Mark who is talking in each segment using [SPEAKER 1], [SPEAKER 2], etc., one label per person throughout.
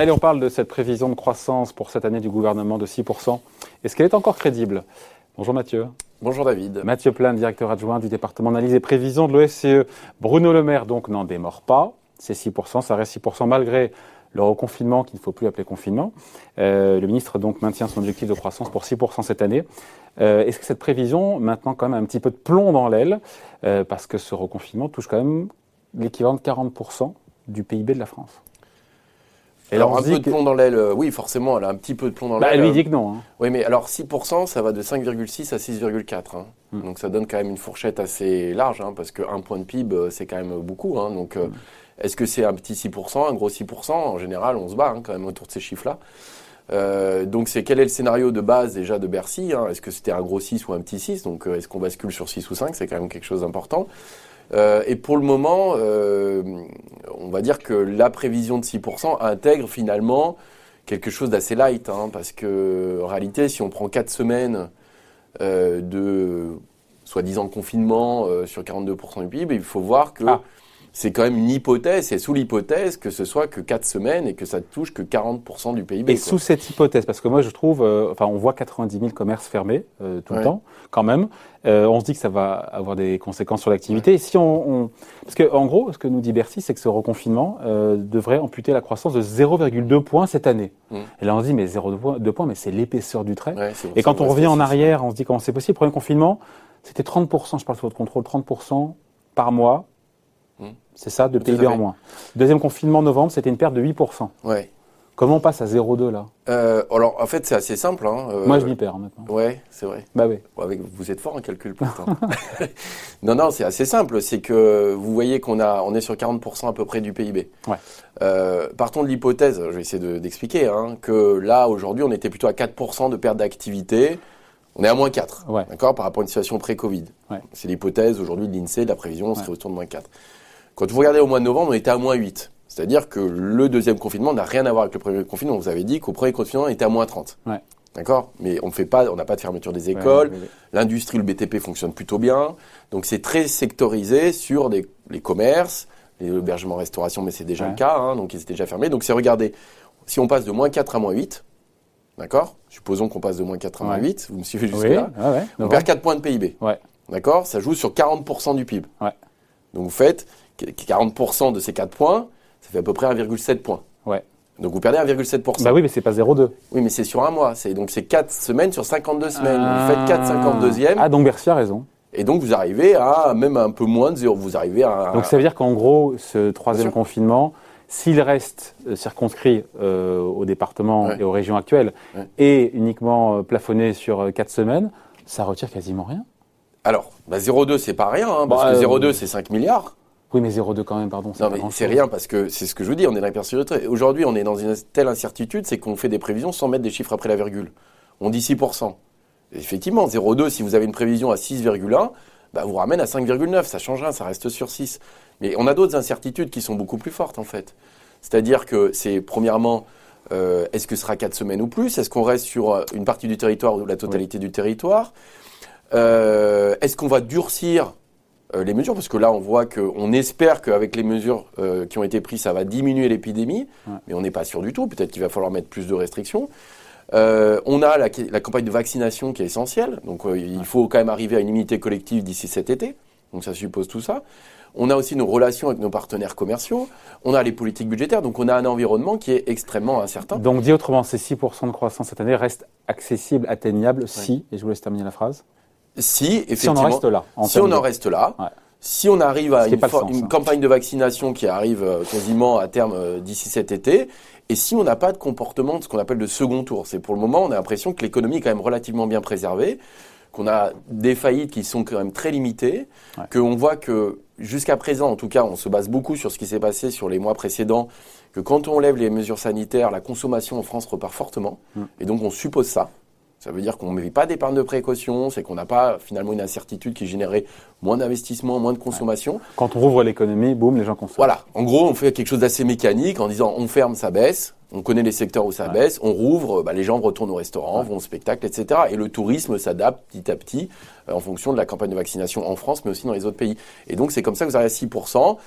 [SPEAKER 1] Allez, on parle de cette prévision de croissance pour cette année du gouvernement de 6%. Est-ce qu'elle est encore crédible? Bonjour Mathieu.
[SPEAKER 2] Bonjour David.
[SPEAKER 1] Mathieu Plein, directeur adjoint du département d'analyse et prévision de l'OSCE. Bruno Le Maire, donc, n'en démord pas. C'est 6%, ça reste 6% malgré le reconfinement, qu'il ne faut plus appeler confinement. Euh, le ministre donc maintient son objectif de croissance pour 6% cette année. Euh, est-ce que cette prévision maintenant quand même un petit peu de plomb dans l'aile? Euh, Parce que ce reconfinement touche quand même l'équivalent de 40% du PIB de la France.
[SPEAKER 2] Et alors, un peu de plomb dans l'aile, oui, forcément, elle a un petit peu de plomb dans
[SPEAKER 1] bah,
[SPEAKER 2] l'aile.
[SPEAKER 1] Elle lui dit que non. Hein.
[SPEAKER 2] Oui, mais alors 6%, ça va de 5,6 à 6,4. Hein. Hmm. Donc ça donne quand même une fourchette assez large, hein, parce qu'un point de PIB, c'est quand même beaucoup. Hein. donc hmm. Est-ce que c'est un petit 6%, un gros 6% En général, on se bat hein, quand même autour de ces chiffres-là. Euh, donc c'est quel est le scénario de base déjà de Bercy hein? Est-ce que c'était un gros 6 ou un petit 6 Donc euh, est-ce qu'on bascule sur 6 ou 5 C'est quand même quelque chose d'important. Euh, et pour le moment, on va dire que la prévision de 6% intègre finalement quelque chose d'assez light, hein, parce que en réalité, si on prend 4 semaines de soi-disant confinement sur 42% du PIB, il faut voir que ah c'est quand même une hypothèse, c'est sous l'hypothèse que ce soit que 4 semaines et que ça ne touche que 40% du PIB.
[SPEAKER 1] Et sous cette hypothèse, parce que moi je trouve, euh, enfin on voit 90 000 commerces fermés euh, tout le temps, quand même, euh, on se dit que ça va avoir des conséquences sur l'activité. Et si on, on, parce que en gros, ce que nous dit Bercy, c'est que ce reconfinement devrait amputer la croissance de 0,2 points cette année. Mmh. Et là on se dit mais 0,2 points, mais c'est l'épaisseur du trait. et quand on revient en arrière, on se dit comment c'est possible? Le premier confinement, c'était 30%, je parle sous votre contrôle, 30% par mois c'est ça, de PIB en moins. Deuxième confinement novembre, c'était une perte de 8%.
[SPEAKER 2] Ouais.
[SPEAKER 1] Comment on passe à 0,2 là?
[SPEAKER 2] Euh, Alors en fait c'est assez simple. Hein,
[SPEAKER 1] euh, Moi je m'y perds maintenant.
[SPEAKER 2] Ouais, c'est vrai.
[SPEAKER 1] Bah oui.
[SPEAKER 2] avec, vous êtes fort en calcul pourtant. non non, c'est assez simple. C'est que vous voyez qu'on a, on est sur 40% à peu près du PIB.
[SPEAKER 1] Ouais.
[SPEAKER 2] Euh, partons de l'hypothèse, je vais essayer d'expliquer, hein, que là aujourd'hui on était plutôt à 4% de perte d'activité. On est à moins 4,
[SPEAKER 1] ouais.
[SPEAKER 2] d'accord, par rapport à une situation pré-Covid.
[SPEAKER 1] Ouais.
[SPEAKER 2] C'est l'hypothèse aujourd'hui de l'INSEE, de la prévision, on serait autour de moins 4. Quand vous regardez au mois de novembre, on était à moins 8. C'est-à-dire que le deuxième confinement n'a rien à voir avec le premier confinement. Vous avez dit qu'au premier confinement, on était à moins 30.
[SPEAKER 1] Ouais.
[SPEAKER 2] D'accord? Mais on fait pas, on n'a pas de fermeture des écoles. L'industrie, le BTP fonctionne plutôt bien. Donc c'est très sectorisé sur les commerces, les hébergements, restauration, mais c'est déjà le cas. Hein, donc ils étaient déjà fermés. Donc c'est regardez, si on passe de moins 4 à moins 8, d'accord? Supposons qu'on passe de moins 4 à moins 8, vous me suivez jusque-là On perd 4 points de PIB. D'accord? Ça joue sur 40% du PIB. Donc vous faites 40% de ces 4 points, ça fait à peu près 1,7 points.
[SPEAKER 1] Ouais.
[SPEAKER 2] Donc vous perdez 1,7%.
[SPEAKER 1] Bah oui, mais c'est pas 0,2.
[SPEAKER 2] Oui, mais c'est sur un mois. C'est donc c'est 4 semaines sur 52 semaines. Vous faites 4 52e.
[SPEAKER 1] Ah, donc Bercy a raison.
[SPEAKER 2] Et donc vous arrivez à même un peu moins de 0. Vous arrivez à.
[SPEAKER 1] Donc ça veut dire qu'en gros, ce troisième confinement, s'il reste euh, circonscrit euh, au département et aux régions actuelles et uniquement euh, plafonné sur 4 semaines, ça retire quasiment rien.
[SPEAKER 2] Alors, bah 0,2 c'est pas rien, hein, parce que 0,2 c'est 5 milliards.
[SPEAKER 1] Oui, mais 0,2 quand même, pardon.
[SPEAKER 2] Non, mais c'est rien parce que c'est ce que je vous dis, on est dans l'hypersécurité. Aujourd'hui, on est dans une telle incertitude, c'est qu'on fait des prévisions sans mettre des chiffres après la virgule. On dit 6%. effectivement, 0,2, si vous avez une prévision à 6,1, bah, vous ramène à 5,9. Ça change rien, ça reste sur 6. Mais on a d'autres incertitudes qui sont beaucoup plus fortes, en fait. C'est-à-dire que c'est, premièrement, euh, est-ce que ce sera 4 semaines ou plus? Est-ce qu'on reste sur euh, une partie du territoire ou la totalité du territoire? Euh, Est-ce qu'on va durcir les mesures, parce que là, on voit qu'on espère qu'avec les mesures euh, qui ont été prises, ça va diminuer l'épidémie, mais on n'est pas sûr du tout. Peut-être qu'il va falloir mettre plus de restrictions. Euh, on a la, la, campagne de vaccination qui est essentielle, donc il faut quand même arriver à une immunité collective d'ici cet été. Donc ça suppose tout ça. On a aussi nos relations avec nos partenaires commerciaux. On a les politiques budgétaires. Donc on a un environnement qui est extrêmement incertain.
[SPEAKER 1] Donc dit autrement, ces 6% de croissance cette année restent accessibles, atteignables si, et je vous laisse terminer la phrase,
[SPEAKER 2] si,
[SPEAKER 1] effectivement, si on en reste là,
[SPEAKER 2] si on en reste là, si on arrive à une, hein. campagne de vaccination qui arrive euh, quasiment à terme euh, d'ici cet été, et si on n'a pas de comportement de ce qu'on appelle de second tour, c'est pour le moment, on a l'impression que l'économie est quand même relativement bien préservée, qu'on a des faillites qui sont quand même très limitées, qu'on voit que jusqu'à présent, en tout cas, on se base beaucoup sur ce qui s'est passé sur les mois précédents, que quand on lève les mesures sanitaires, la consommation en France repart fortement, mm. et donc on suppose ça. Ça veut dire qu'on ne met pas d'épargne de précaution, c'est qu'on n'a pas finalement une incertitude qui générait moins d'investissement, moins de consommation.
[SPEAKER 1] Quand on rouvre l'économie, boum, les gens consomment.
[SPEAKER 2] Voilà. En gros, on fait quelque chose d'assez mécanique en disant on ferme, ça baisse. On connaît les secteurs où ça baisse. On rouvre, bah, les gens retournent au restaurant, vont au spectacle, etc. Et le tourisme s'adapte petit à petit euh, en fonction de la campagne de vaccination en France, mais aussi dans les autres pays. Et donc, c'est comme ça que vous arrivez à 6%,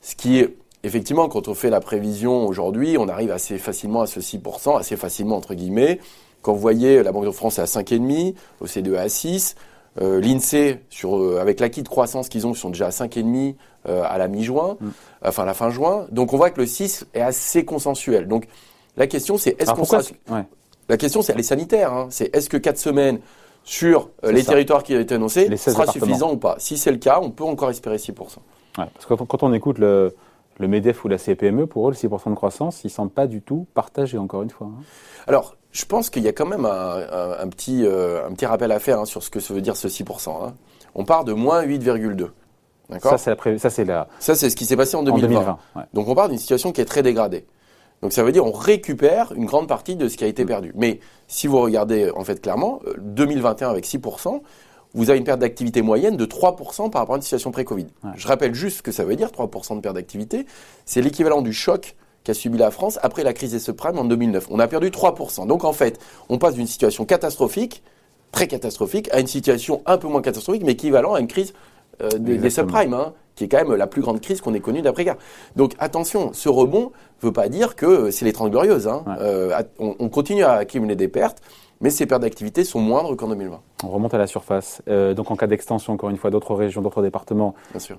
[SPEAKER 2] ce qui est effectivement, quand on fait la prévision aujourd'hui, on arrive assez facilement à ce 6%, assez facilement entre guillemets. Quand vous voyez la Banque de France est à 5,5, l'OCDE à 6, euh, l'INSEE, sur, euh, avec l'acquis de croissance qu'ils ont, ils sont déjà à 5,5 euh, à la mi-juin, mm. enfin à la fin juin. Donc on voit que le 6 est assez consensuel. Donc la question c'est est-ce qu'on sera... La question c'est elle est sanitaire. Hein. C'est est-ce que 4 semaines sur les territoires qui ont été annoncés sera suffisant ou pas? Si c'est le cas, on peut encore espérer 6%.
[SPEAKER 1] parce que quand on écoute le, le MEDEF ou la CPME, pour eux, le 6% de croissance, ils ne semblent pas du tout partagés, encore une fois. Hein.
[SPEAKER 2] Alors, je pense qu'il y a quand même un, petit, euh, un petit rappel à faire hein, sur ce que ça veut dire ce 6%. Hein. On part de moins 8,2.
[SPEAKER 1] D'accord? Ça, c'est c'est la...
[SPEAKER 2] ce qui s'est passé en 2020. Donc, on part d'une situation qui est très dégradée. Donc, ça veut dire on récupère une grande partie de ce qui a été mm. perdu. Mais si vous regardez, en fait, clairement, 2021 euh, avec 6%, vous avez une perte d'activité moyenne de 3% par rapport à une situation pré-Covid. Je rappelle juste ce que ça veut dire, 3% de perte d'activité. C'est l'équivalent du choc qu'a subi la France après la crise des subprimes en 2009. On a perdu 3%. Donc en fait, on passe d'une situation catastrophique, très catastrophique, à une situation un peu moins catastrophique, mais équivalent à une crise euh, des, subprimes, hein, qui est quand même la plus grande crise qu'on ait connue d'après-guerre. Donc attention, ce rebond ne veut pas dire que c'est les 30 glorieuses. Hein. Euh, on continue à accumuler des pertes mais ces pertes d'activité sont moindres qu'en 2020.
[SPEAKER 1] On remonte à la surface. Euh, donc en cas d'extension, encore une fois, d'autres régions, d'autres départements,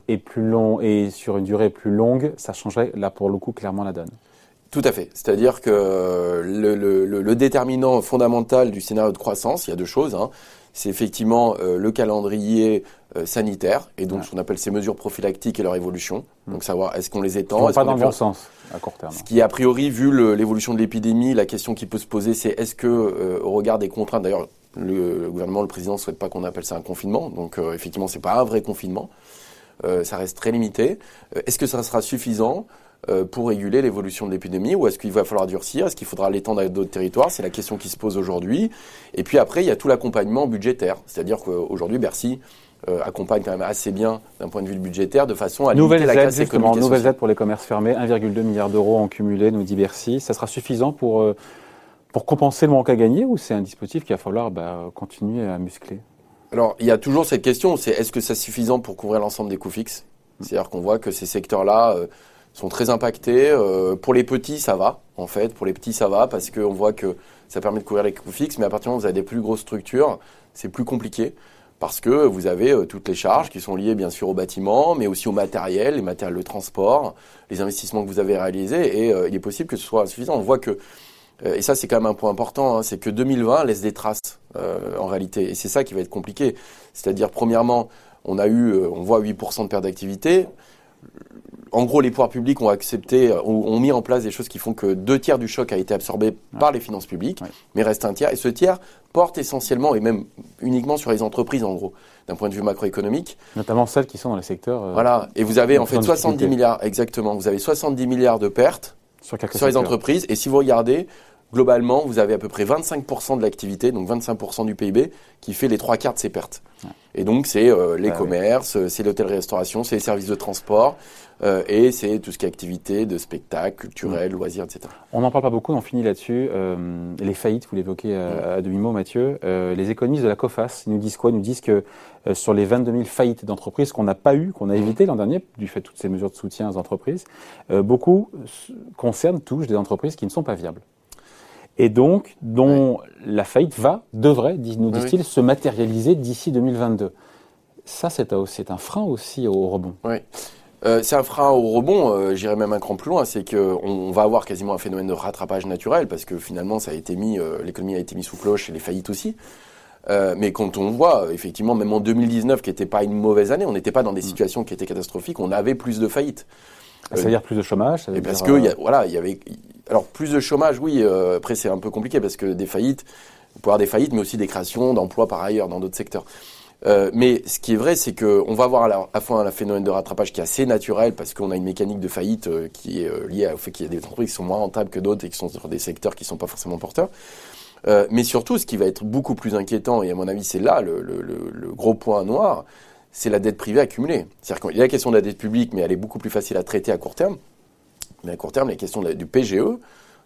[SPEAKER 1] et plus long et sur une durée plus longue, ça changerait là pour le coup clairement la donne.
[SPEAKER 2] Tout à fait. C'est-à-dire que le, déterminant fondamental du scénario de croissance, il y a deux choses. Hein. C'est effectivement euh, le calendrier euh, sanitaire et donc ce qu'on appelle ces mesures prophylactiques et leur évolution. Hmm. Donc savoir est-ce qu'on les étend,
[SPEAKER 1] est pas dans le bon sens à court terme.
[SPEAKER 2] Ce qui a priori vu l'évolution de l'épidémie, la question qui peut se poser, c'est est-ce que euh, au regard des contraintes, d'ailleurs le, gouvernement, le président ne souhaite pas qu'on appelle ça un confinement, donc effectivement c'est pas un vrai confinement, ça reste très limité. est-ce que ça sera suffisant? Pour réguler l'évolution de l'épidémie ou est-ce qu'il va falloir durcir Est-ce qu'il faudra l'étendre à d'autres territoires C'est la question qui se pose aujourd'hui. Et puis après, il y a tout l'accompagnement budgétaire. C'est-à-dire qu'aujourd'hui, Bercy euh, accompagne quand même assez bien d'un point de vue budgétaire de façon à
[SPEAKER 1] nouvelle
[SPEAKER 2] limiter la
[SPEAKER 1] casse économique. Nouvelle aide pour les commerces fermés, 1,2 milliard d'euros en cumulé, nous dit Bercy. Ça sera suffisant pour, euh, pour compenser le manque à gagner ou c'est un dispositif qu'il va falloir bah, continuer à muscler?
[SPEAKER 2] Alors, il y a toujours cette question, c'est est-ce que c'est suffisant pour couvrir l'ensemble des coûts fixes? C'est-à-dire qu'on voit que ces secteurs-là sont très impactés. Euh, pour les petits, ça va, en fait. Pour les petits, ça va parce qu'on voit que ça permet de couvrir les coûts fixes. Mais à partir du moment où vous avez des plus grosses structures, c'est plus compliqué parce que vous avez euh, toutes les charges qui sont liées bien sûr au bâtiment, mais aussi au matériel, les matériels de transport, les investissements que vous avez réalisés. Et euh, il est possible que ce soit insuffisant. On voit que et ça, c'est quand même un point important, hein, c'est que 2020 laisse des traces en réalité. Et c'est ça qui va être compliqué. C'est-à-dire, premièrement, on a eu, on voit 8% de perte d'activité en gros, les pouvoirs publics ont accepté, euh, ont, mis en place des choses qui font que deux tiers du choc a été absorbé par les finances publiques, mais reste un tiers. Et ce tiers porte essentiellement, et même uniquement sur les entreprises, en gros, d'un point de vue macroéconomique.
[SPEAKER 1] Notamment celles qui sont dans les secteurs.
[SPEAKER 2] Euh, voilà. Et vous avez en fait 70 milliards, exactement. Vous avez 70 milliards de pertes sur, sur les entreprises. Et si vous regardez, globalement, vous avez à peu près 25% de l'activité, donc 25% du PIB, qui fait les trois quarts de ces pertes. Et donc, c'est euh, les bah commerces, c'est l'hôtellerie-restauration, c'est les services de transport, euh, et c'est tout ce qui est activité de spectacle, culturel, loisirs, etc.
[SPEAKER 1] On n'en parle pas beaucoup, on finit là-dessus. Euh, les faillites, vous l'évoquez à, demi-mot, Mathieu. les économistes de la COFAS nous disent quoi? Ils nous disent que sur les 22 000 faillites d'entreprises qu'on n'a pas eues, qu'on a évitées l'an dernier, du fait de toutes ces mesures de soutien aux entreprises, beaucoup concernent, touchent des entreprises qui ne sont pas viables et donc dont la faillite va, devrait, nous disent-ils, se matérialiser d'ici 2022. Ça, c'est un frein aussi au rebond.
[SPEAKER 2] Oui. Euh, c'est un frein au rebond, euh, j'irais même un cran plus loin, c'est qu'on on va avoir quasiment un phénomène de rattrapage naturel, parce que finalement, ça a été mis, euh, l'économie a été mise sous cloche et les faillites aussi. mais quand on voit, effectivement, même en 2019, qui n'était pas une mauvaise année, on n'était pas dans des mm. situations qui étaient catastrophiques, on avait plus de faillites.
[SPEAKER 1] Ça veut dire plus de chômage
[SPEAKER 2] ça veut Parce que, voilà, il y avait, alors plus de chômage, oui. Euh, après, c'est un peu compliqué parce que des faillites, on peut avoir des faillites, mais aussi des créations d'emplois par ailleurs dans d'autres secteurs. Euh, mais ce qui est vrai, c'est qu'on va avoir à la, fois un phénomène de rattrapage qui est assez naturel parce qu'on a une mécanique de faillite euh, qui est liée au fait qu'il y a des entreprises qui sont moins rentables que d'autres et qui sont sur des secteurs qui ne sont pas forcément porteurs. mais surtout, ce qui va être beaucoup plus inquiétant, et à mon avis c'est là le, gros point noir, c'est la dette privée accumulée. C'est-à-dire qu'il y a la question de la dette publique, mais elle est beaucoup plus facile à traiter à court terme. Mais à court terme, les questions du PGE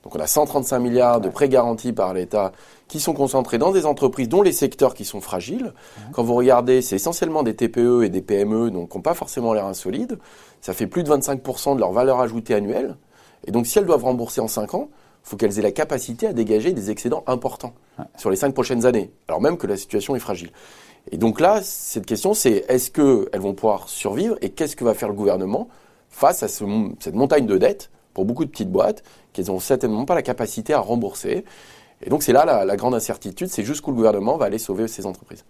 [SPEAKER 2] Donc on a 135 milliards de prêts garantis par l'État qui sont concentrés dans des entreprises dont les secteurs qui sont fragiles. Quand vous regardez, c'est essentiellement des TPE et des PME, donc qui n'ont pas forcément l'air insolides. Ça fait plus de 25% de leur valeur ajoutée annuelle. Et donc si elles doivent rembourser en 5 ans, il faut qu'elles aient la capacité à dégager des excédents importants sur les 5 prochaines années, alors même que la situation est fragile. Et donc là, cette question, c'est est-ce qu'elles vont pouvoir survivre et qu'est-ce que va faire le gouvernement face à cette montagne de dettes pour beaucoup de petites boîtes qu'elles n'ont certainement pas la capacité à rembourser. Et donc c'est là la, grande incertitude, c'est jusqu'où le gouvernement va aller sauver ces entreprises.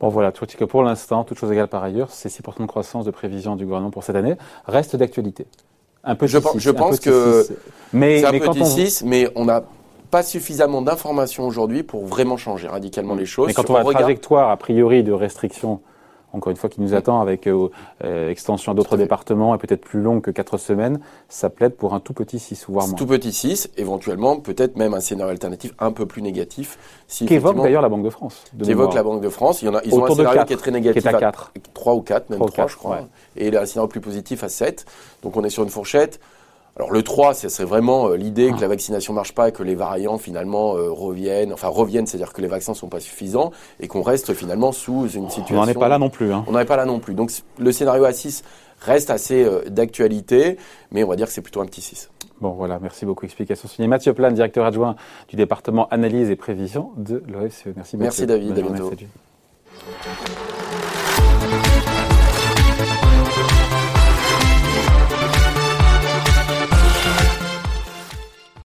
[SPEAKER 1] Bon voilà, tout que pour l'instant, toute chose égale par ailleurs, ces 6% de croissance de prévision du gouvernement pour cette année reste d'actualité.
[SPEAKER 2] Un peu je, je pense que mais, c'est un peu on... mais on n'a pas suffisamment d'informations aujourd'hui pour vraiment changer radicalement les choses.
[SPEAKER 1] Mais quand on a une trajectoire a priori de restriction encore une fois, qui nous attend avec euh, euh, extension à d'autres départements et peut-être plus long que 4 semaines, ça plaide pour un tout petit 6 ou voire moins.
[SPEAKER 2] Tout petit 6, éventuellement, peut-être même un scénario alternatif un peu plus négatif.
[SPEAKER 1] Si Qu'évoque d'ailleurs la Banque de France.
[SPEAKER 2] Qui évoque la Banque de France. Il y en a, ils ont un scénario qui est très négatif.
[SPEAKER 1] Qui est à 4.
[SPEAKER 2] 3 ou 4, même 3, je crois. Et un scénario plus positif à 7. Donc on est sur une fourchette. Alors le 3, ce serait vraiment euh, l'idée que ah. la vaccination marche pas et que les variants finalement euh, reviennent, enfin reviennent, c'est-à-dire que les vaccins sont pas suffisants et qu'on reste finalement sous une situation.
[SPEAKER 1] On n'en est pas là non plus. Hein.
[SPEAKER 2] On n'en est pas là non plus. Donc le scénario à 6 reste assez euh, d'actualité, mais on va dire que c'est plutôt un petit 6.
[SPEAKER 1] Bon voilà, merci beaucoup. Explication signée Mathieu Plan, directeur adjoint du département analyse et prévision de l'OFCE.
[SPEAKER 2] Merci Mathieu. Merci David, à bientôt.